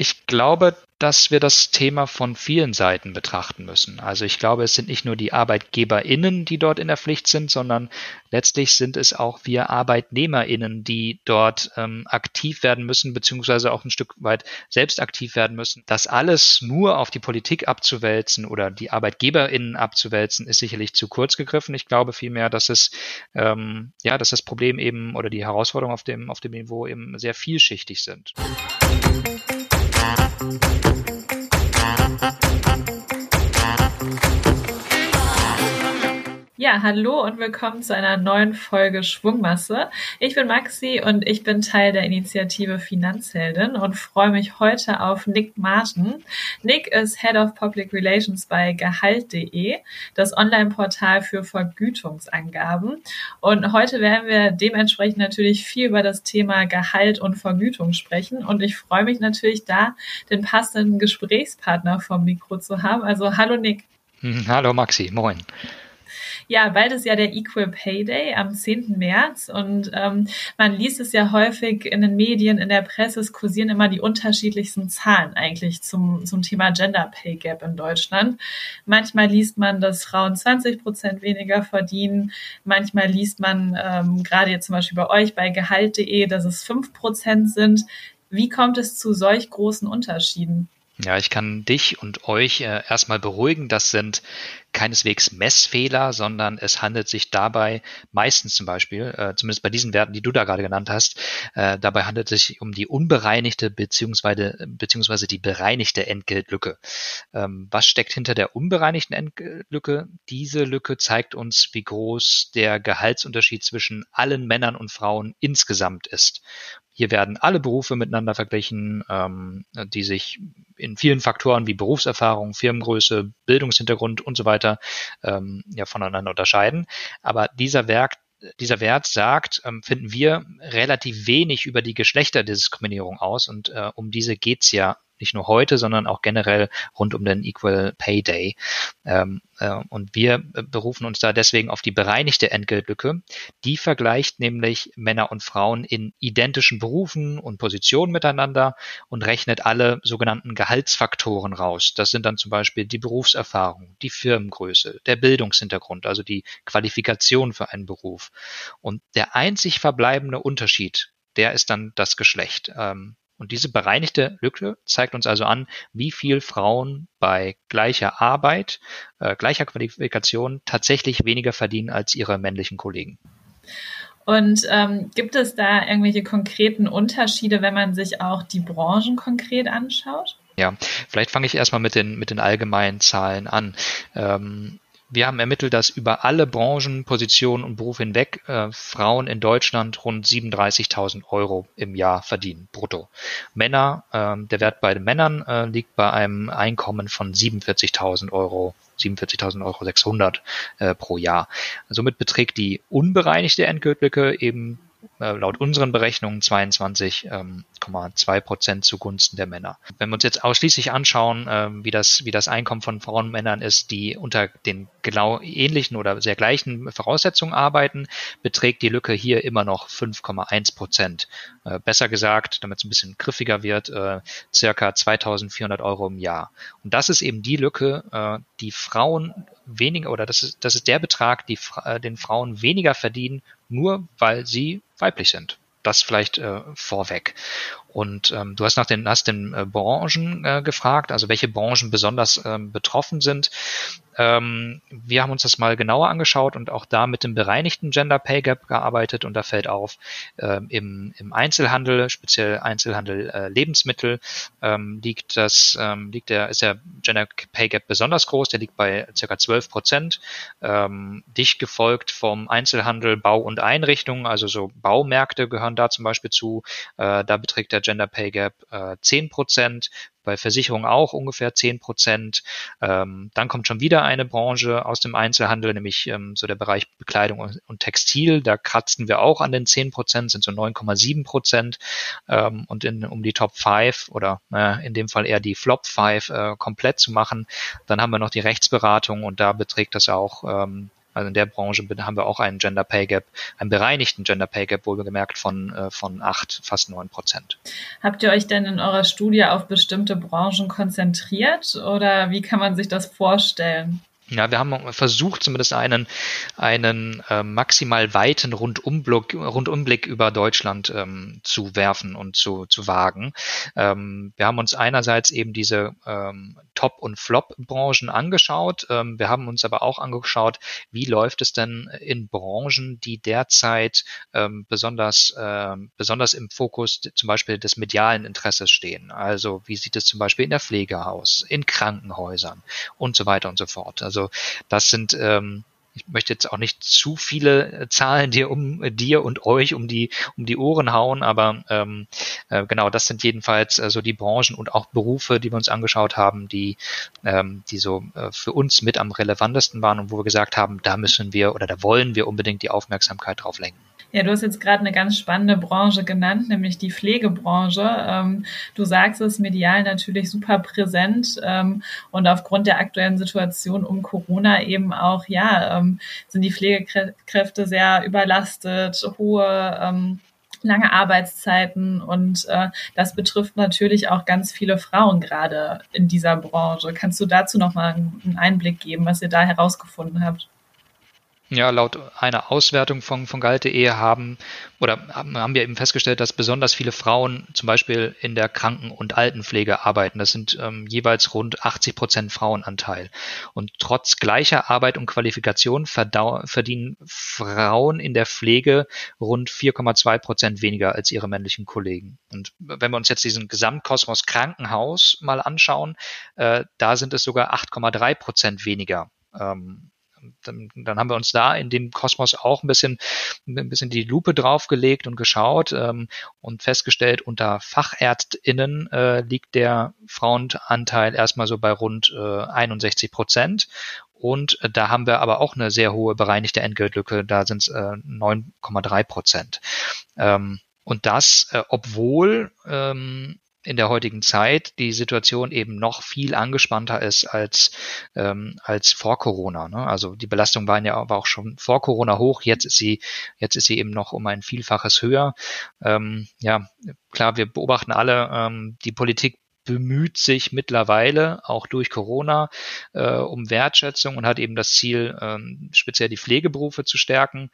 Ich glaube, dass wir das Thema von vielen Seiten betrachten müssen. Also ich glaube, es sind nicht nur die ArbeitgeberInnen, die dort in der Pflicht sind, sondern letztlich sind es auch wir ArbeitnehmerInnen, die dort ähm, aktiv werden müssen, beziehungsweise auch ein Stück weit selbst aktiv werden müssen. Das alles nur auf die Politik abzuwälzen oder die ArbeitgeberInnen abzuwälzen, ist sicherlich zu kurz gegriffen. Ich glaube vielmehr, dass es ähm, ja, dass das Problem eben oder die Herausforderungen auf dem auf dem Niveau eben sehr vielschichtig sind. Bye. Ja, hallo und willkommen zu einer neuen Folge Schwungmasse. Ich bin Maxi und ich bin Teil der Initiative Finanzheldin und freue mich heute auf Nick Martin. Nick ist Head of Public Relations bei Gehalt.de, das Online-Portal für Vergütungsangaben. Und heute werden wir dementsprechend natürlich viel über das Thema Gehalt und Vergütung sprechen. Und ich freue mich natürlich da, den passenden Gesprächspartner vom Mikro zu haben. Also hallo Nick. Hallo Maxi, moin. Ja, bald ist ja der Equal Pay Day am 10. März und ähm, man liest es ja häufig in den Medien, in der Presse, es kursieren immer die unterschiedlichsten Zahlen eigentlich zum, zum Thema Gender Pay Gap in Deutschland. Manchmal liest man, dass Frauen 20 Prozent weniger verdienen. Manchmal liest man, ähm, gerade jetzt zum Beispiel bei euch bei Gehalt.de, dass es 5 Prozent sind. Wie kommt es zu solch großen Unterschieden? Ja, ich kann dich und euch äh, erstmal beruhigen. Das sind keineswegs Messfehler, sondern es handelt sich dabei meistens zum Beispiel, äh, zumindest bei diesen Werten, die du da gerade genannt hast, äh, dabei handelt es sich um die unbereinigte beziehungsweise, beziehungsweise die bereinigte Entgeltlücke. Ähm, was steckt hinter der unbereinigten Entgeltlücke? Diese Lücke zeigt uns, wie groß der Gehaltsunterschied zwischen allen Männern und Frauen insgesamt ist. Hier werden alle Berufe miteinander verglichen, ähm, die sich in vielen Faktoren wie Berufserfahrung, Firmengröße, Bildungshintergrund und so weiter ähm, ja voneinander unterscheiden. Aber dieser Werk dieser Wert sagt, ähm, finden wir relativ wenig über die Geschlechterdiskriminierung aus und äh, um diese geht's ja nicht nur heute, sondern auch generell rund um den Equal Pay Day. Ähm, äh, und wir berufen uns da deswegen auf die bereinigte Entgeltlücke. Die vergleicht nämlich Männer und Frauen in identischen Berufen und Positionen miteinander und rechnet alle sogenannten Gehaltsfaktoren raus. Das sind dann zum Beispiel die Berufserfahrung, die Firmengröße, der Bildungshintergrund, also die Qualifikation für einen Beruf. Und der einzig verbleibende Unterschied, der ist dann das Geschlecht. Ähm, und diese bereinigte Lücke zeigt uns also an, wie viel Frauen bei gleicher Arbeit, äh, gleicher Qualifikation tatsächlich weniger verdienen als ihre männlichen Kollegen. Und ähm, gibt es da irgendwelche konkreten Unterschiede, wenn man sich auch die Branchen konkret anschaut? Ja, vielleicht fange ich erstmal mit den, mit den allgemeinen Zahlen an. Ähm, wir haben ermittelt, dass über alle Branchen, Positionen und Berufe hinweg äh, Frauen in Deutschland rund 37.000 Euro im Jahr verdienen, brutto. Männer, äh, der Wert bei den Männern äh, liegt bei einem Einkommen von 47.000 Euro 47.000 Euro 600 äh, pro Jahr. Somit beträgt die unbereinigte Entgeltlücke eben äh, laut unseren Berechnungen 22,2 ähm, Prozent zugunsten der Männer. Wenn wir uns jetzt ausschließlich anschauen, ähm, wie das, wie das Einkommen von Frauen und Männern ist, die unter den genau ähnlichen oder sehr gleichen Voraussetzungen arbeiten, beträgt die Lücke hier immer noch 5,1 Prozent. Äh, besser gesagt, damit es ein bisschen griffiger wird, äh, circa 2400 Euro im Jahr. Und das ist eben die Lücke, die Frauen weniger, oder das ist, das ist der Betrag, die, den Frauen weniger verdienen, nur weil sie weiblich sind. Das vielleicht äh, vorweg. Und ähm, du hast nach den, hast den äh, Branchen äh, gefragt, also welche Branchen besonders ähm, betroffen sind. Ähm, wir haben uns das mal genauer angeschaut und auch da mit dem bereinigten Gender Pay Gap gearbeitet und da fällt auf, ähm, im, im Einzelhandel, speziell Einzelhandel äh, Lebensmittel, ähm, liegt das, ähm, liegt der, ist der Gender Pay Gap besonders groß, der liegt bei circa 12 Prozent, ähm, dicht gefolgt vom Einzelhandel Bau und Einrichtungen, also so Baumärkte gehören da zum Beispiel zu, äh, da beträgt der der Gender Pay Gap äh, 10 Prozent, bei Versicherungen auch ungefähr 10 Prozent. Ähm, dann kommt schon wieder eine Branche aus dem Einzelhandel, nämlich ähm, so der Bereich Bekleidung und, und, Textil. Da kratzen wir auch an den 10 Prozent, sind so 9,7 Prozent. Ähm, und in, um die Top 5 oder äh, in dem Fall eher die Flop 5 äh, komplett zu machen, dann haben wir noch die Rechtsberatung und da beträgt das auch ähm, Also in der Branche haben wir auch einen Gender Pay Gap, einen bereinigten Gender Pay Gap, wohlgemerkt von, äh, von acht, fast neun Prozent. Habt ihr euch denn in eurer Studie auf bestimmte Branchen konzentriert oder wie kann man sich das vorstellen? Ja, wir haben versucht, zumindest einen, einen äh, maximal weiten Rundumblick, Rundumblick über Deutschland ähm, zu werfen und zu, zu wagen. Ähm, wir haben uns einerseits eben diese ähm, Top- und Flop-Branchen angeschaut. Ähm, wir haben uns aber auch angeschaut, wie läuft es denn in Branchen, die derzeit ähm, besonders, äh, besonders im Fokus zum Beispiel des medialen Interesses stehen. Also wie sieht es zum Beispiel in der Pflege aus, in Krankenhäusern und so weiter und so fort. Also also das sind ähm, ich möchte jetzt auch nicht zu viele äh, Zahlen dir um dir und euch um die um die Ohren hauen, aber ähm, äh, genau, das sind jedenfalls äh, so die Branchen und auch Berufe, die wir uns angeschaut haben, die ähm, die so äh, für uns mit am relevantesten waren und wo wir gesagt haben, da müssen wir oder da wollen wir unbedingt die Aufmerksamkeit drauf lenken. Ja, du hast jetzt gerade eine ganz spannende Branche genannt, nämlich die Pflegebranche. Ähm, du sagst es medial natürlich super präsent ähm, und aufgrund der aktuellen Situation um Corona eben auch, ja, ähm, sind die Pflegekräfte sehr überlastet, hohe lange Arbeitszeiten und äh, das betrifft natürlich auch ganz viele Frauen gerade in dieser Branche. Kannst du dazu noch mal einen Einblick geben, was ihr da herausgefunden habt? Ja, laut einer Auswertung von, von Galte.de haben oder haben wir eben festgestellt, dass besonders viele Frauen zum Beispiel in der Kranken- und Altenpflege arbeiten. Das sind ähm, jeweils rund 80 Prozent Frauenanteil. Und trotz gleicher Arbeit und Qualifikation verdienen Frauen in der Pflege rund 4,2 Prozent weniger als ihre männlichen Kollegen. Und wenn wir uns jetzt diesen Gesamtkosmos Krankenhaus mal anschauen, äh, da sind es sogar 8,3 Prozent weniger. Ähm, dann, dann haben wir uns da in dem Kosmos auch ein bisschen, ein bisschen die Lupe draufgelegt und geschaut ähm, und festgestellt, unter FachärztInnen äh, liegt der Frauenanteil erstmal so bei rund äh, 61 Prozent. Und äh, da haben wir aber auch eine sehr hohe bereinigte Entgeltlücke, da sind es äh, 9,3 Prozent. Ähm, und das, äh, obwohl ähm, in der heutigen Zeit die Situation eben noch viel angespannter ist als, ähm, als vor Corona. Ne? Also die Belastung war ja war auch schon vor Corona hoch, jetzt ist sie, jetzt ist sie eben noch um ein Vielfaches höher. Ähm, ja, klar, wir beobachten alle, ähm, die Politik bemüht sich mittlerweile auch durch Corona äh, um Wertschätzung und hat eben das Ziel, ähm, speziell die Pflegeberufe zu stärken.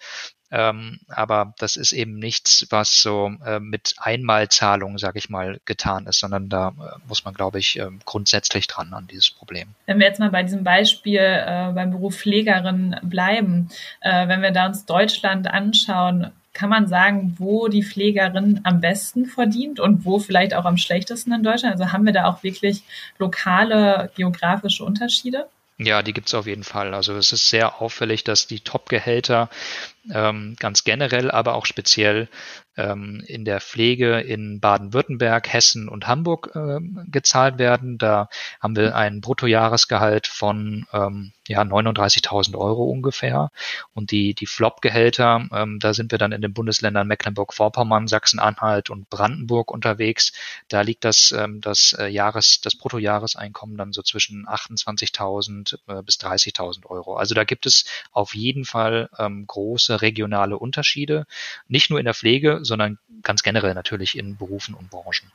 Ähm, aber das ist eben nichts, was so äh, mit Einmalzahlung, sage ich mal, getan ist, sondern da äh, muss man, glaube ich, äh, grundsätzlich dran an dieses Problem. Wenn wir jetzt mal bei diesem Beispiel äh, beim Beruf Pflegerin bleiben, äh, wenn wir da uns Deutschland anschauen, kann man sagen, wo die Pflegerin am besten verdient und wo vielleicht auch am schlechtesten in Deutschland? Also haben wir da auch wirklich lokale geografische Unterschiede? Ja, die gibt es auf jeden Fall. Also es ist sehr auffällig, dass die Top-Gehälter ganz generell, aber auch speziell ähm, in der Pflege in Baden-Württemberg, Hessen und Hamburg ähm, gezahlt werden. Da haben wir ein Bruttojahresgehalt von ähm, ja, 39.000 Euro ungefähr. Und die, die Flop-Gehälter, ähm, da sind wir dann in den Bundesländern Mecklenburg-Vorpommern, Sachsen-Anhalt und Brandenburg unterwegs. Da liegt das, ähm, das äh, Jahres, das Bruttojahreseinkommen dann so zwischen 28.000 äh, bis 30.000 Euro. Also da gibt es auf jeden Fall ähm, große regionale Unterschiede. Nicht nur in der Pflege, sondern ganz generell natürlich in Berufen und Branchen.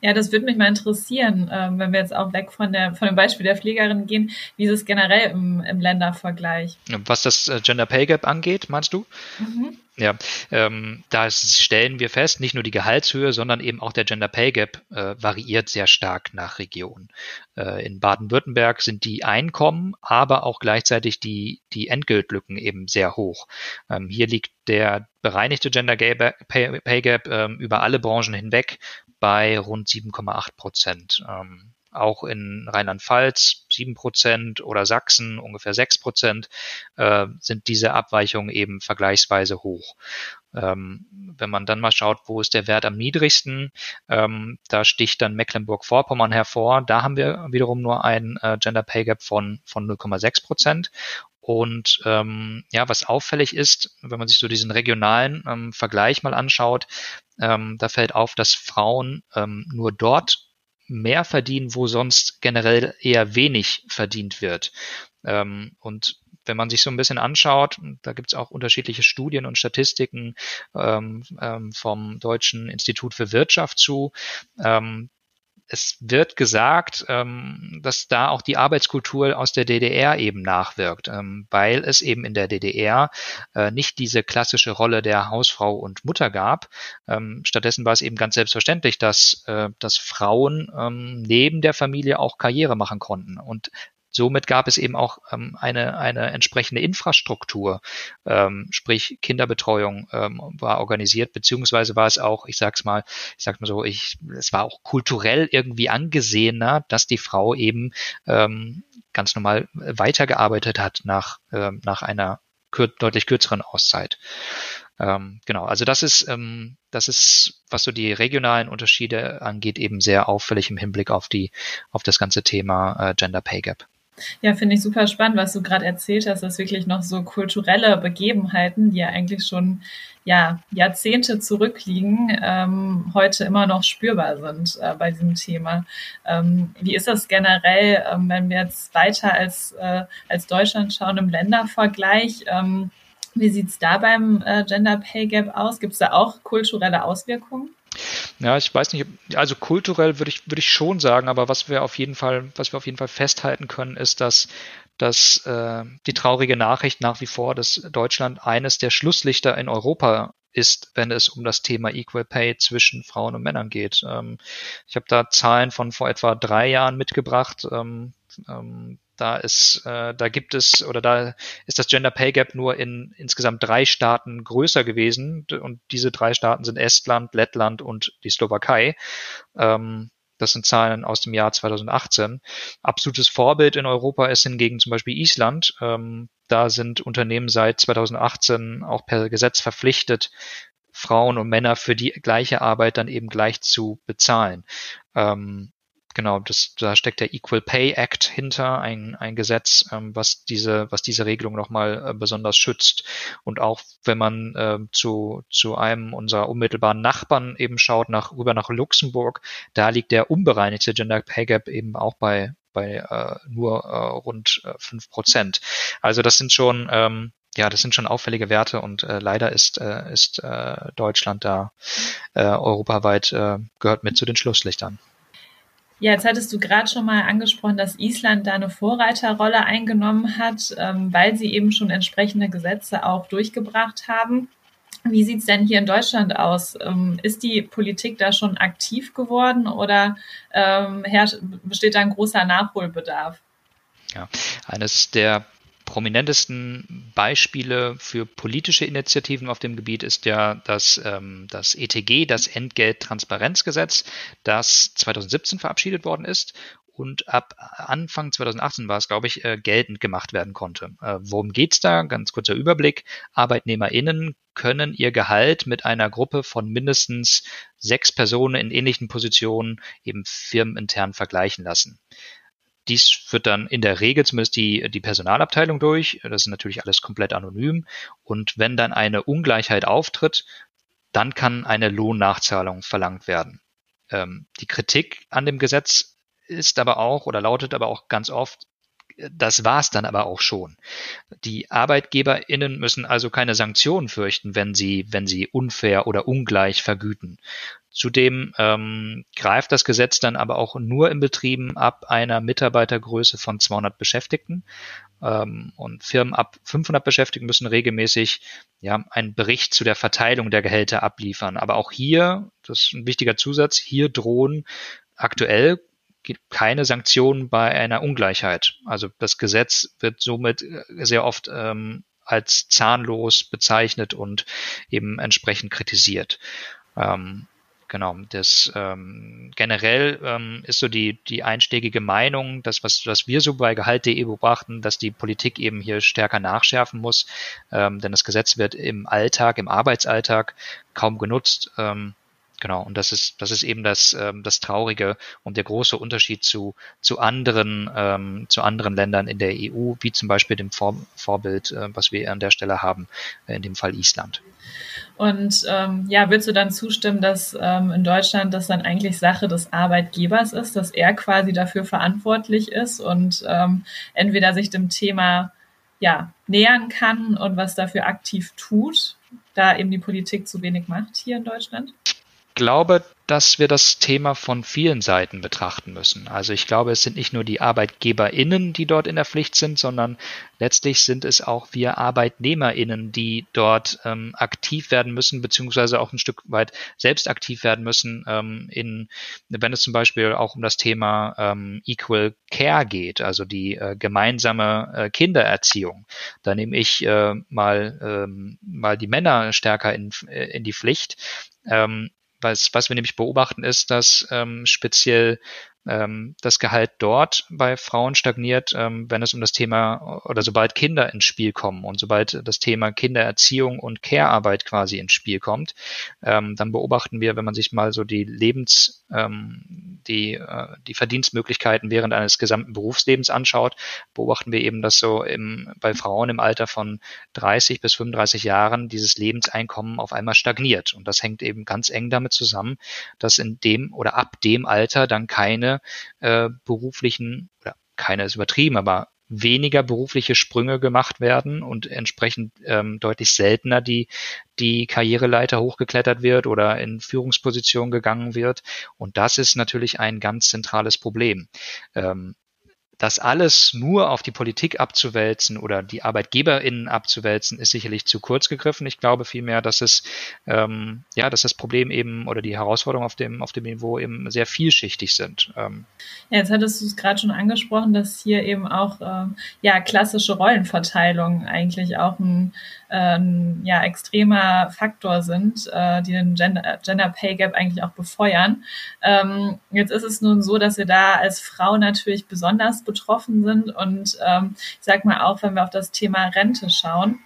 Ja, das würde mich mal interessieren, ähm, wenn wir jetzt auch weg von, der, von dem Beispiel der Pflegerin gehen, wie ist es generell im, im Ländervergleich? Was das äh, Gender Pay Gap angeht, meinst du? Mhm. Ja, ähm, da stellen wir fest, nicht nur die Gehaltshöhe, sondern eben auch der Gender Pay Gap äh, variiert sehr stark nach Region. Äh, in Baden-Württemberg sind die Einkommen, aber auch gleichzeitig die, die Entgeltlücken eben sehr hoch. Ähm, hier liegt der bereinigte Gender Pay, Pay Gap ähm, über alle Branchen hinweg bei rund 7,8 Prozent. Ähm, auch in Rheinland-Pfalz sieben Prozent oder Sachsen ungefähr sechs Prozent äh, sind diese Abweichungen eben vergleichsweise hoch. Ähm, wenn man dann mal schaut, wo ist der Wert am niedrigsten, ähm, da sticht dann Mecklenburg-Vorpommern hervor. Da haben wir wiederum nur ein äh, Gender Pay Gap von, von 0,6 Prozent. Und ähm, ja, was auffällig ist, wenn man sich so diesen regionalen ähm, Vergleich mal anschaut, ähm, da fällt auf, dass Frauen ähm, nur dort mehr verdienen, wo sonst generell eher wenig verdient wird. Ähm, und wenn man sich so ein bisschen anschaut, da gibt es auch unterschiedliche Studien und Statistiken ähm, ähm, vom Deutschen Institut für Wirtschaft zu, ähm, es wird gesagt, ähm, dass da auch die Arbeitskultur aus der DDR eben nachwirkt, ähm, weil es eben in der DDR äh, nicht diese klassische Rolle der Hausfrau und Mutter gab. Ähm, stattdessen war es eben ganz selbstverständlich, dass, äh, dass Frauen neben der Familie auch Karriere machen konnten. Und somit gab es eben auch ähm, eine, eine entsprechende Infrastruktur, ähm, sprich Kinderbetreuung ähm, war organisiert, beziehungsweise war es auch, ich sag's mal, ich sag mal so, ich, es war auch kulturell irgendwie angesehener, dass die Frau eben ähm, ganz normal weitergearbeitet hat nach, ähm, nach einer kür deutlich kürzeren Auszeit. Ähm, genau, also das ist, ähm, das ist, was so die regionalen Unterschiede angeht, eben sehr auffällig im Hinblick auf die, auf das ganze Thema äh, Gender Pay Gap. Ja, finde ich super spannend, was du gerade erzählt hast, dass wirklich noch so kulturelle Begebenheiten, die ja eigentlich schon ja, Jahrzehnte zurückliegen, ähm, heute immer noch spürbar sind äh, bei diesem Thema. Ähm, wie ist das generell, ähm, wenn wir jetzt weiter als, äh, als Deutschland schauen im Ländervergleich? Ähm, wie sieht's da beim äh, Gender Pay Gap aus? Gibt es da auch kulturelle Auswirkungen? Ja, ich weiß nicht, also kulturell würde ich, würde ich schon sagen, aber was wir auf jeden Fall, was wir auf jeden Fall festhalten können, ist, dass, dass äh, die traurige Nachricht nach wie vor, dass Deutschland eines der Schlusslichter in Europa ist, wenn es um das Thema Equal Pay zwischen Frauen und Männern geht. Ähm, ich habe da Zahlen von vor etwa drei Jahren mitgebracht. Ähm, ähm, da ist, äh, da gibt es oder da ist das Gender Pay Gap nur in insgesamt drei Staaten größer gewesen und diese drei Staaten sind Estland, Lettland und die Slowakei. Ähm, das sind Zahlen aus dem Jahr 2018. Absolutes Vorbild in Europa ist hingegen zum Beispiel Island. Ähm, da sind Unternehmen seit 2018 auch per Gesetz verpflichtet, Frauen und Männer für die gleiche Arbeit dann eben gleich zu bezahlen. Ähm, genau, das, da steckt der Equal Pay Act hinter, ein, ein Gesetz, ähm, was diese, was diese Regelung nochmal äh, besonders schützt. Und auch wenn man äh, zu, zu einem unserer unmittelbaren Nachbarn eben schaut, nach, rüber nach Luxemburg, da liegt der unbereinigte Gender Pay Gap eben auch bei, bei äh, nur äh, rund äh, fünf Prozent. Also das sind schon ähm, ja, das sind schon auffällige Werte und äh, leider ist, äh, ist äh, Deutschland da äh, europaweit äh, gehört mit zu den Schlusslichtern. Ja, jetzt hattest du gerade schon mal angesprochen, dass Island da eine Vorreiterrolle eingenommen hat, ähm, weil sie eben schon entsprechende Gesetze auch durchgebracht haben. Wie sieht's denn hier in Deutschland aus? Ähm, ist die Politik da schon aktiv geworden oder ähm, besteht da ein großer Nachholbedarf? Ja, eines der prominentesten Beispiele für politische Initiativen auf dem Gebiet ist ja das, ähm, das ETG, das Entgelttransparenzgesetz, das 2017 verabschiedet worden ist und ab Anfang 2018 war es, glaube ich, äh, geltend gemacht werden konnte. Äh, worum geht's da? Ganz kurzer Überblick. ArbeitnehmerInnen können ihr Gehalt mit einer Gruppe von mindestens sechs Personen in ähnlichen Positionen eben firmenintern vergleichen lassen. Dies führt dann in der Regel zumindest die, die Personalabteilung durch. Das ist natürlich alles komplett anonym. Und wenn dann eine Ungleichheit auftritt, dann kann eine Lohnnachzahlung verlangt werden. Ähm, die Kritik an dem Gesetz ist aber auch oder lautet aber auch ganz oft, das war's dann aber auch schon. Die ArbeitgeberInnen müssen also keine Sanktionen fürchten, wenn sie, wenn sie unfair oder ungleich vergüten. Zudem ähm, greift das Gesetz dann aber auch nur in Betrieben ab einer Mitarbeitergröße von 200 Beschäftigten. Ähm, und Firmen ab 500 Beschäftigten müssen regelmäßig ja, einen Bericht zu der Verteilung der Gehälter abliefern. Aber auch hier, das ist ein wichtiger Zusatz, hier drohen aktuell keine Sanktionen bei einer Ungleichheit. Also das Gesetz wird somit äh, sehr oft ähm, als zahnlos bezeichnet und eben entsprechend kritisiert. Ähm, genau, das ähm, generell ähm, ist so die, die einschlägige Meinung, das, was, was wir so bei Gehalt.de beobachten, dass die Politik eben hier stärker nachschärfen muss, ähm, denn das Gesetz wird im Alltag, im Arbeitsalltag kaum genutzt. Ähm, Genau, und das ist, das ist eben das, ähm, das Traurige und der große Unterschied zu, zu anderen, ähm, zu anderen Ländern in der EU, wie zum Beispiel dem Vor Vorbild, äh, was wir an der Stelle haben, äh, in dem Fall Island. Und ähm, ja, würdest du dann zustimmen, dass ähm, in Deutschland das dann eigentlich Sache des Arbeitgebers ist, dass er quasi dafür verantwortlich ist und ähm, entweder sich dem Thema ja nähern kann und was dafür aktiv tut, da eben die Politik zu wenig macht hier in Deutschland? Glaube, dass wir das Thema von vielen Seiten betrachten müssen. Also ich glaube, es sind nicht nur die ArbeitgeberInnen, die dort in der Pflicht sind, sondern letztlich sind es auch wir ArbeitnehmerInnen, die dort ähm, aktiv werden müssen, beziehungsweise auch ein Stück weit selbst aktiv werden müssen, ähm, in, wenn es zum Beispiel auch um das Thema ähm, Equal Care geht, also die äh, gemeinsame äh, Kindererziehung. Da nehme ich äh, mal, ähm, mal die Männer stärker in, in die Pflicht. Ähm, was, was wir nämlich beobachten, ist, dass ähm, speziell ähm, das Gehalt dort bei Frauen stagniert, ähm, wenn es um das Thema oder sobald Kinder ins Spiel kommen und sobald das Thema Kindererziehung und Care-Arbeit quasi ins Spiel kommt, ähm, dann beobachten wir, wenn man sich mal so die Lebens, ähm, die, äh, die Verdienstmöglichkeiten während eines gesamten Berufslebens anschaut, beobachten wir eben, dass so im, bei Frauen im Alter von 30 bis 35 Jahren dieses Lebenseinkommen auf einmal stagniert. Und das hängt eben ganz eng damit zusammen, dass in dem oder ab dem Alter dann keine äh, beruflichen, oder keine ist übertrieben, aber weniger berufliche Sprünge gemacht werden und entsprechend ähm, deutlich seltener die, die Karriereleiter hochgeklettert wird oder in Führungspositionen gegangen wird. Und das ist natürlich ein ganz zentrales Problem. Ähm, das alles nur auf die Politik abzuwälzen oder die ArbeitgeberInnen abzuwälzen, ist sicherlich zu kurz gegriffen. Ich glaube vielmehr, dass es ähm, ja, dass das Problem eben oder die Herausforderungen auf dem auf dem Niveau eben sehr vielschichtig sind. Ähm. Ja, jetzt hattest du es gerade schon angesprochen, dass hier eben auch ähm, ja klassische Rollenverteilung eigentlich auch ein ähm, ja, extremer Faktor sind, äh, die den Gender, Gender Pay Gap eigentlich auch befeuern. Ähm, jetzt ist es nun so, dass wir da als Frau natürlich besonders betroffen sind und ähm, ich sag mal auch, wenn wir auf das Thema Rente schauen,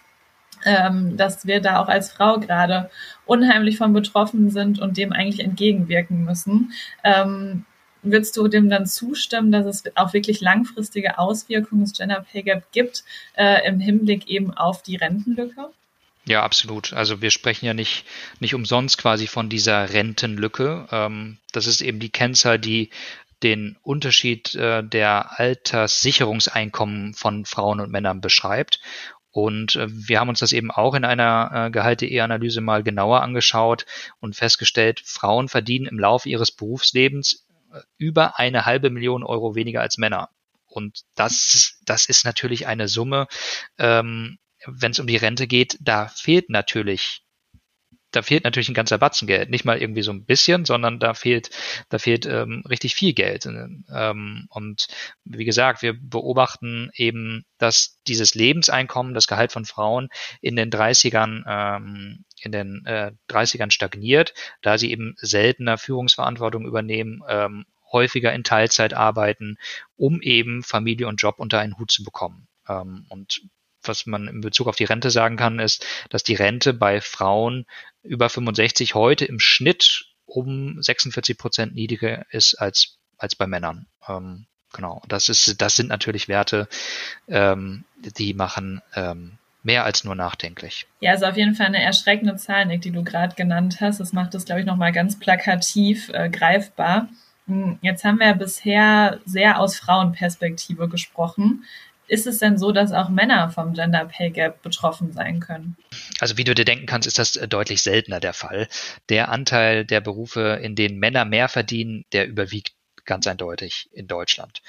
ähm, dass wir da auch als Frau gerade unheimlich von betroffen sind und dem eigentlich entgegenwirken müssen. Ähm, Würdest du dem dann zustimmen, dass es auch wirklich langfristige Auswirkungen des Gender Pay Gap gibt äh, im Hinblick eben auf die Rentenlücke? Ja, absolut. Also wir sprechen ja nicht, nicht umsonst quasi von dieser Rentenlücke. Ähm, das ist eben die Kennzahl, die den Unterschied äh, der Alterssicherungseinkommen von Frauen und Männern beschreibt. Und äh, wir haben uns das eben auch in einer äh, Gehalte-E-Analyse mal genauer angeschaut und festgestellt, Frauen verdienen im Laufe ihres Berufslebens über eine halbe Million Euro weniger als Männer. Und das, das ist natürlich eine Summe, ähm, wenn es um die Rente geht, da fehlt natürlich da fehlt natürlich ein ganzer Batzen Geld. Nicht mal irgendwie so ein bisschen, sondern da fehlt, da fehlt ähm, richtig viel Geld. Ähm, und wie gesagt, wir beobachten eben, dass dieses Lebenseinkommen, das Gehalt von Frauen in den 30ern, ähm, in den äh, 30ern stagniert, da sie eben seltener Führungsverantwortung übernehmen, ähm, häufiger in Teilzeit arbeiten, um eben Familie und Job unter einen Hut zu bekommen. Ähm, und was man in Bezug auf die Rente sagen kann, ist, dass die Rente bei Frauen über 65 heute im Schnitt um 46 Prozent niedriger ist als, als bei Männern. Ähm, genau. Das ist, das sind natürlich Werte, ähm, die machen ähm, mehr als nur nachdenklich. Ja, ist auf jeden Fall eine erschreckende Zahl, Nick, die du gerade genannt hast. Das macht es, glaube ich, nochmal ganz plakativ äh, greifbar. Hm, jetzt haben wir bisher sehr aus Frauenperspektive gesprochen. Ist es denn so, dass auch Männer vom Gender Pay Gap betroffen sein können? Also wie du dir denken kannst, ist das äh, deutlich seltener der Fall. Der Anteil der Berufe, in denen Männer mehr verdienen, der überwiegt ganz eindeutig in Deutschland.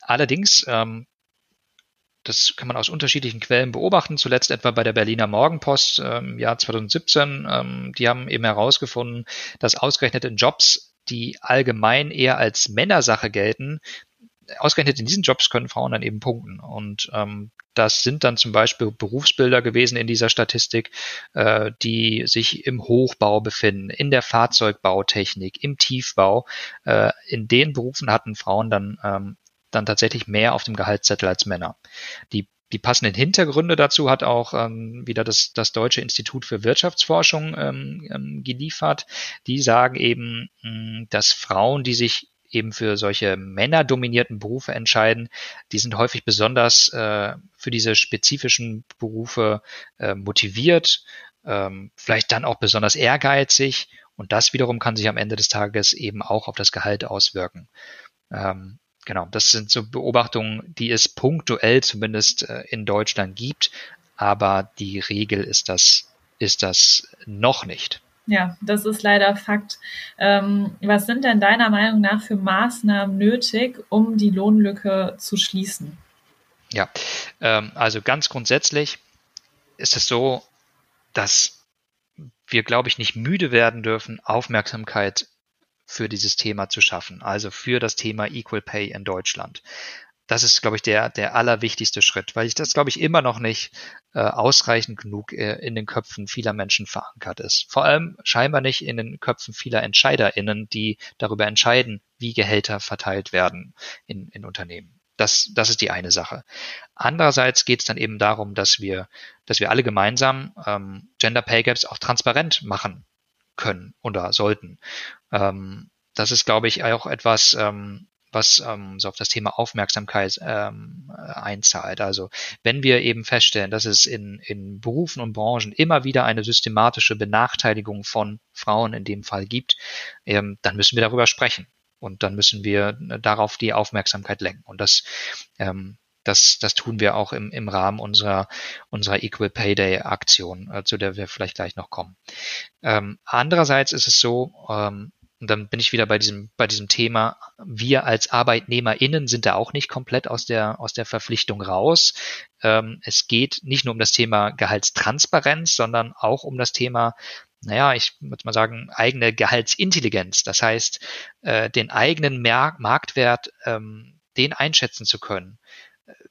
Allerdings, ähm, das kann man aus unterschiedlichen Quellen beobachten, zuletzt etwa bei der Berliner Morgenpost im ähm, Jahr 2017. Ähm, die haben eben herausgefunden, dass ausgerechnet in Jobs, die allgemein eher als Männersache gelten, ausgerechnet in diesen Jobs können Frauen dann eben punkten. Und ähm, das sind dann zum Beispiel Berufsbilder gewesen in dieser Statistik, äh, die sich im Hochbau befinden, in der Fahrzeugbautechnik, im Tiefbau. Äh, in den Berufen hatten Frauen dann, ähm, dann tatsächlich mehr auf dem Gehaltszettel als Männer. Die die passenden Hintergründe dazu hat auch ähm, wieder das, das Deutsche Institut für Wirtschaftsforschung ähm, ähm, geliefert. Die sagen eben, mh, dass Frauen, die sich eben für solche männerdominierten Berufe entscheiden, die sind häufig besonders äh, für diese spezifischen Berufe äh, motiviert, ähm, vielleicht dann auch besonders ehrgeizig und das wiederum kann sich am Ende des Tages eben auch auf das Gehalt auswirken. Ähm, genau, das sind so Beobachtungen, die es punktuell zumindest äh, in Deutschland gibt, aber die Regel ist das, ist das noch nicht. Ja, das ist leider Fakt. Ähm, was sind denn deiner Meinung nach für Maßnahmen nötig, um die Lohnlücke zu schließen? Ja, ähm, also ganz grundsätzlich ist es so, dass wir, glaube ich, nicht müde werden dürfen, Aufmerksamkeit für dieses Thema zu schaffen, also für das Thema Equal Pay in Deutschland das ist, glaube ich, der, der allerwichtigste Schritt, weil ich das, glaube ich, immer noch nicht äh, ausreichend genug äh, in den Köpfen vieler Menschen verankert ist. Vor allem scheinbar nicht in den Köpfen vieler EntscheiderInnen, die darüber entscheiden, wie Gehälter verteilt werden in, in Unternehmen. Das, das ist die eine Sache. Andererseits geht es dann eben darum, dass wir, dass wir alle gemeinsam ähm, Gender Pay Gaps auch transparent machen können oder sollten. Ähm, das ist, glaube ich, auch etwas, ähm, was ähm, so auf das Thema Aufmerksamkeit ähm, einzahlt. Also wenn wir eben feststellen, dass es in, in Berufen und Branchen immer wieder eine systematische Benachteiligung von Frauen in dem Fall gibt, ähm, dann müssen wir darüber sprechen. Und dann müssen wir darauf die Aufmerksamkeit lenken. Und das, ähm, das, das tun wir auch im, im Rahmen unserer, unserer Equal Pay Day Aktion, äh, zu der wir vielleicht gleich noch kommen. Ähm, andererseits ist es so, ähm, und dann bin ich wieder bei diesem, bei diesem Thema, wir als ArbeitnehmerInnen sind da auch nicht komplett aus der, aus der Verpflichtung raus. Ähm, es geht nicht nur um das Thema Gehaltstransparenz, sondern auch um das Thema, naja, ich würde mal sagen, eigene Gehaltsintelligenz. Das heißt, äh, den eigenen Mer Marktwert, ähm, den einschätzen zu können.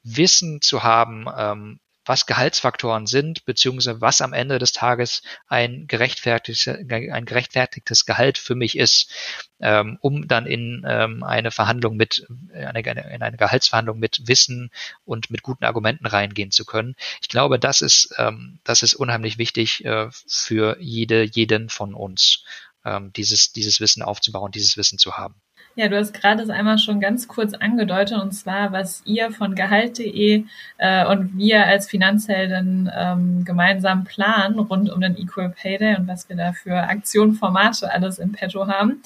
Wissen zu haben, ähm, was Gehaltsfaktoren sind, beziehungsweise was am Ende des Tages ein gerechtfertigtes, ein gerechtfertigtes Gehalt für mich ist, ähm, um dann in ähm, eine Verhandlung mit, eine, in eine Gehaltsverhandlung mit Wissen und mit guten Argumenten reingehen zu können. Ich glaube, das ist, ähm, das ist unheimlich wichtig äh, für jede, jeden von uns, ähm, dieses, dieses Wissen aufzubauen, dieses Wissen zu haben. Ja, du hast gerade es einmal schon ganz kurz angedeutet, und zwar, was ihr von Gehalt.de äh, und wir als Finanzhelden ähm, gemeinsam planen rund um den Equal Pay Day und was wir da für Aktionen, Formate alles im Petto haben.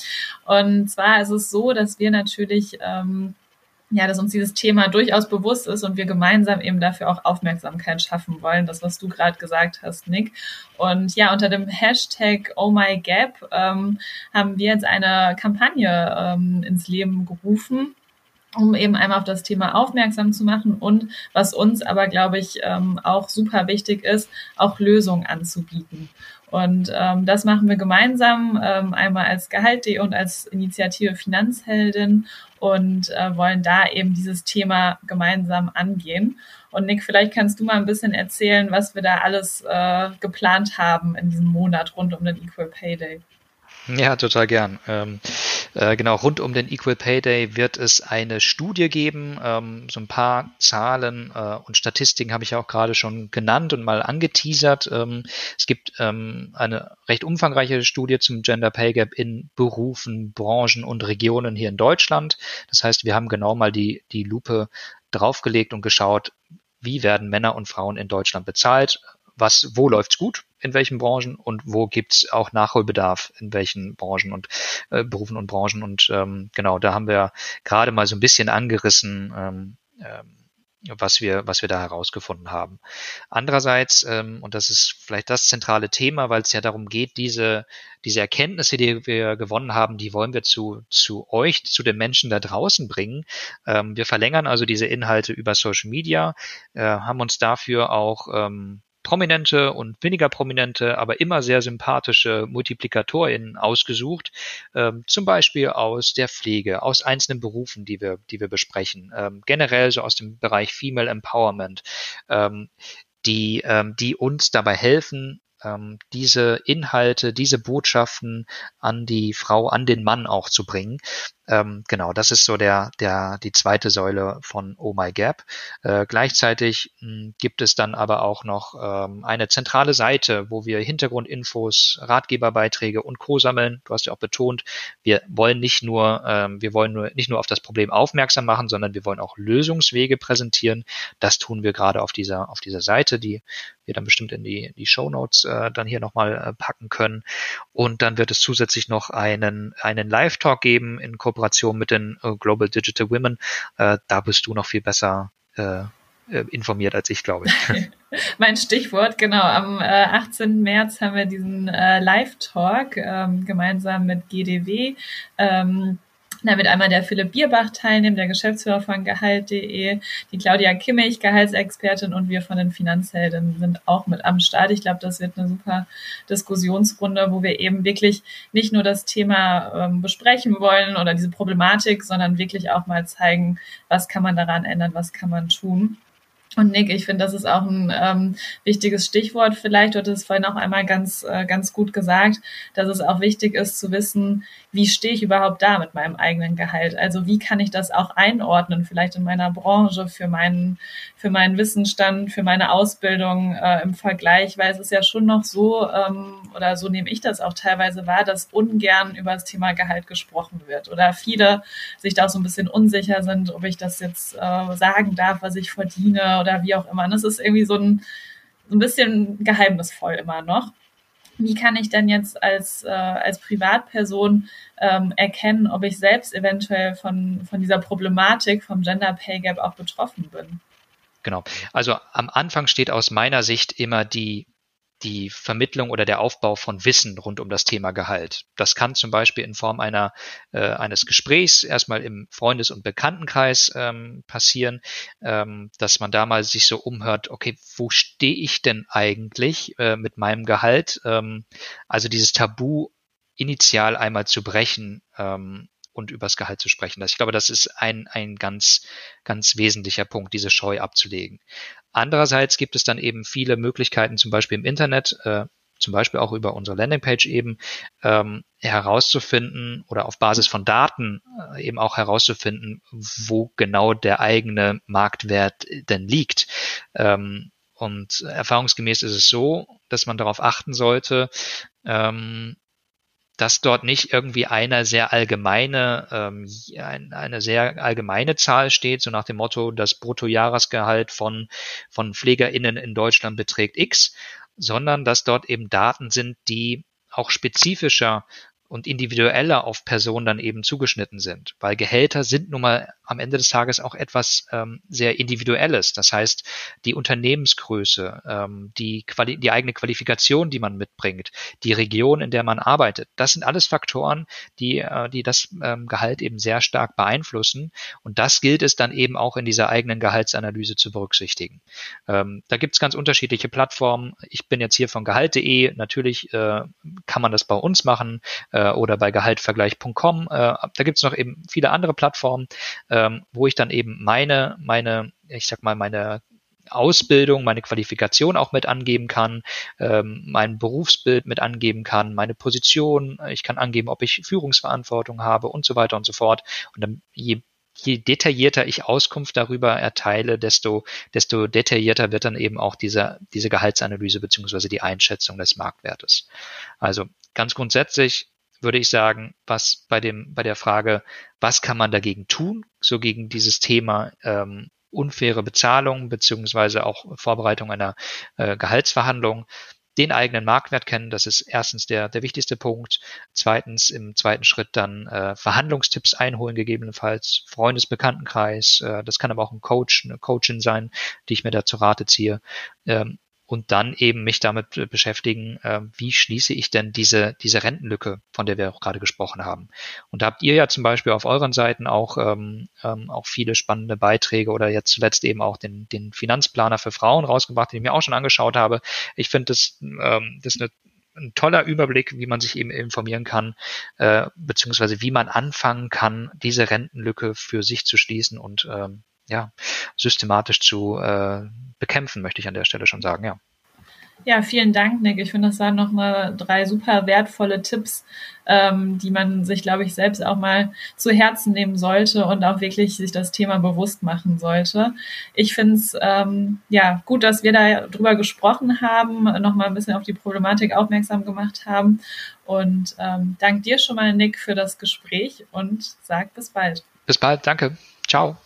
Und zwar ist es so, dass wir natürlich ähm, ja, dass uns dieses Thema durchaus bewusst ist und wir gemeinsam eben dafür auch Aufmerksamkeit schaffen wollen. Das, was du gerade gesagt hast, Nick. Und ja, unter dem Hashtag Oh My Gap ähm, haben wir jetzt eine Kampagne ähm, ins Leben gerufen um eben einmal auf das Thema aufmerksam zu machen und was uns aber, glaube ich, ähm, auch super wichtig ist, auch Lösungen anzubieten. Und ähm, das machen wir gemeinsam, ähm, einmal als Gehalt.de und als Initiative Finanzheldin und äh, wollen da eben dieses Thema gemeinsam angehen. Und Nick, vielleicht kannst du mal ein bisschen erzählen, was wir da alles äh, geplant haben in diesem Monat rund um den Equal Pay Day. Ja, total gern. Ähm, äh, genau, rund um den Equal Pay Day wird es eine Studie geben. Ähm, so ein paar Zahlen äh, und Statistiken habe ich ja auch gerade schon genannt und mal angeteasert. Ähm, es gibt ähm, eine recht umfangreiche Studie zum Gender Pay Gap in Berufen, Branchen und Regionen hier in Deutschland. Das heißt, wir haben genau mal die, die Lupe draufgelegt und geschaut, wie werden Männer und Frauen in Deutschland bezahlt? Was, wo läuft's gut? in welchen Branchen und wo gibt's auch Nachholbedarf in welchen Branchen und äh, Berufen und Branchen. Und ähm, genau, da haben wir gerade mal so ein bisschen angerissen, ähm, ähm, was wir, was wir da herausgefunden haben. Andererseits, ähm, und das ist vielleicht das zentrale Thema, weil es ja darum geht, diese, diese Erkenntnisse, die wir gewonnen haben, die wollen wir zu, zu euch, zu den Menschen da draußen bringen. Ähm, wir verlängern also diese Inhalte über Social Media, äh, haben uns dafür auch ähm, prominente und weniger prominente, aber immer sehr sympathische MultiplikatorInnen ausgesucht, ähm, zum Beispiel aus der Pflege, aus einzelnen Berufen, die wir, die wir besprechen, ähm, generell so aus dem Bereich Female Empowerment, ähm, die, ähm, die uns dabei helfen, ähm, diese Inhalte, diese Botschaften an die Frau, an den Mann auch zu bringen. Ähm, genau, das ist so der, der, die zweite Säule von Oh My Gap. Äh, gleichzeitig mh, hm, gibt es dann aber auch noch ähm, eine zentrale Seite, wo wir Hintergrundinfos, Ratgeberbeiträge und Co. sammeln. Du hast ja auch betont, wir wollen nicht nur, ähm, wir wollen nur, nicht nur auf das Problem aufmerksam machen, sondern wir wollen auch Lösungswege präsentieren. Das tun wir gerade auf dieser, auf dieser Seite, die wir dann bestimmt in die, die Show Notes äh, dann hier nochmal äh, packen können. Und dann wird es zusätzlich noch einen, einen Live-Talk geben in Kooperation mit den äh, Global Digital Women. Äh, da bist du noch viel besser äh informiert als ich, glaube ich. mein Stichwort, genau. Am äh, 18. März haben wir diesen äh, Live-Talk ähm, gemeinsam mit GDW. Ähm, da wird einmal der Philipp Bierbach teilnehmen, der Geschäftsführer von Gehalt.de, die Claudia Kimmich, Gehaltsexpertin und wir von den Finanzhelden sind auch mit am Start. Ich glaube, das wird eine super Diskussionsrunde, wo wir eben wirklich nicht nur das Thema ähm, besprechen wollen oder diese Problematik, sondern wirklich auch mal zeigen, was kann man daran ändern, was kann man tun. Und Nick, ich finde, das ist auch ein ähm, wichtiges Stichwort. Vielleicht, hattest es vorhin auch einmal ganz, äh, ganz gut gesagt, dass es auch wichtig ist zu wissen, wie stehe ich überhaupt da mit meinem eigenen Gehalt? Also wie kann ich das auch einordnen, vielleicht in meiner Branche, für meinen, für meinen Wissensstand, für meine Ausbildung äh, im Vergleich, weil es ist ja schon noch so, ähm, oder so nehme ich das auch teilweise wahr, dass ungern über das Thema Gehalt gesprochen wird oder viele sich da auch so ein bisschen unsicher sind, ob ich das jetzt äh, sagen darf, was ich verdiene oder wie auch immer. Und es ist irgendwie so ein, ein bisschen geheimnisvoll immer noch wie kann ich denn jetzt als, äh, als Privatperson ähm, erkennen, ob ich selbst eventuell von, von dieser Problematik vom Gender Pay Gap auch betroffen bin? Genau. Also am Anfang steht aus meiner Sicht immer die die Vermittlung oder der Aufbau von Wissen rund um das Thema Gehalt. Das kann zum Beispiel in Form einer, äh, eines Gesprächs erstmal im Freundes- und Bekanntenkreis ähm, passieren, ähm, dass man da mal sich so umhört, okay, wo stehe ich denn eigentlich äh, mit meinem Gehalt? Ähm, also dieses Tabu initial einmal zu brechen, ähm, und übers Gehalt zu sprechen. Ich glaube, das ist ein, ein ganz, ganz wesentlicher Punkt, diese Scheu abzulegen. Andererseits gibt es dann eben viele Möglichkeiten, zum Beispiel im Internet, äh, zum Beispiel auch über unsere Landingpage eben ähm, herauszufinden oder auf Basis von Daten äh, eben auch herauszufinden, wo genau der eigene Marktwert denn liegt. Ähm, und erfahrungsgemäß ist es so, dass man darauf achten sollte, ähm, dass dort nicht irgendwie eine sehr allgemeine, ähm, eine sehr allgemeine Zahl steht, so nach dem Motto, das Bruttojahresgehalt von, von PflegerInnen in Deutschland beträgt X, sondern dass dort eben Daten sind, die auch spezifischer und individueller auf Personen dann eben zugeschnitten sind. Weil Gehälter sind nun mal am Ende des Tages auch etwas ähm, sehr Individuelles. Das heißt, die Unternehmensgröße, ähm, die, Quali die eigene Qualifikation, die man mitbringt, die Region, in der man arbeitet, das sind alles Faktoren, die, äh, die das ähm, Gehalt eben sehr stark beeinflussen. Und das gilt es dann eben auch in dieser eigenen Gehaltsanalyse zu berücksichtigen. Ähm, da gibt es ganz unterschiedliche Plattformen. Ich bin jetzt hier von Gehalt.de. Natürlich äh, kann man das bei uns machen äh, oder bei gehaltvergleich.com. Äh, da gibt es noch eben viele andere Plattformen, ähm, wo ich dann eben meine, meine, ich sag mal, meine Ausbildung, meine Qualifikation auch mit angeben kann, ähm, mein Berufsbild mit angeben kann, meine Position, ich kann angeben, ob ich Führungsverantwortung habe und so weiter und so fort. Und dann je je detaillierter ich Auskunft darüber erteile, desto, desto detaillierter wird dann eben auch diese, diese Gehaltsanalyse beziehungsweise die Einschätzung des Marktwertes. Also ganz grundsätzlich würde ich sagen, was bei dem, bei der Frage, was kann man dagegen tun, so gegen dieses Thema ähm, unfaire Bezahlung beziehungsweise auch Vorbereitung einer äh, Gehaltsverhandlung, den eigenen Marktwert kennen, das ist erstens der, der wichtigste Punkt. Zweitens im zweiten Schritt dann äh, Verhandlungstipps einholen, gegebenenfalls Freundesbekanntenkreis. Äh, das kann aber auch ein Coach, eine Coachin sein, die ich mir da zu Rate ziehe. Ähm, und dann eben mich damit beschäftigen, äh, wie schließe ich denn diese, diese Rentenlücke, von der wir auch gerade gesprochen haben. Und da habt ihr ja zum Beispiel auf euren Seiten auch, ähm, ähm, auch viele spannende Beiträge oder jetzt zuletzt eben auch den, den Finanzplaner für Frauen rausgebracht, den ich mir auch schon angeschaut habe. Ich finde das, ähm, das ist eine ein toller Überblick, wie man sich eben informieren kann, äh, beziehungsweise wie man anfangen kann, diese Rentenlücke für sich zu schließen und ähm, ja, systematisch zu äh, bekämpfen, möchte ich an der Stelle schon sagen, ja. Ja, vielen Dank, Nick. Ich finde, das waren nochmal drei super wertvolle Tipps, ähm, die man sich, glaube ich, selbst auch mal zu Herzen nehmen sollte und auch wirklich sich das Thema bewusst machen sollte. Ich finde es ähm, ja gut, dass wir da drüber gesprochen haben, nochmal ein bisschen auf die Problematik aufmerksam gemacht haben. Und ähm, dank dir schon mal, Nick, für das Gespräch und sag bis bald. Bis bald, danke. Ciao.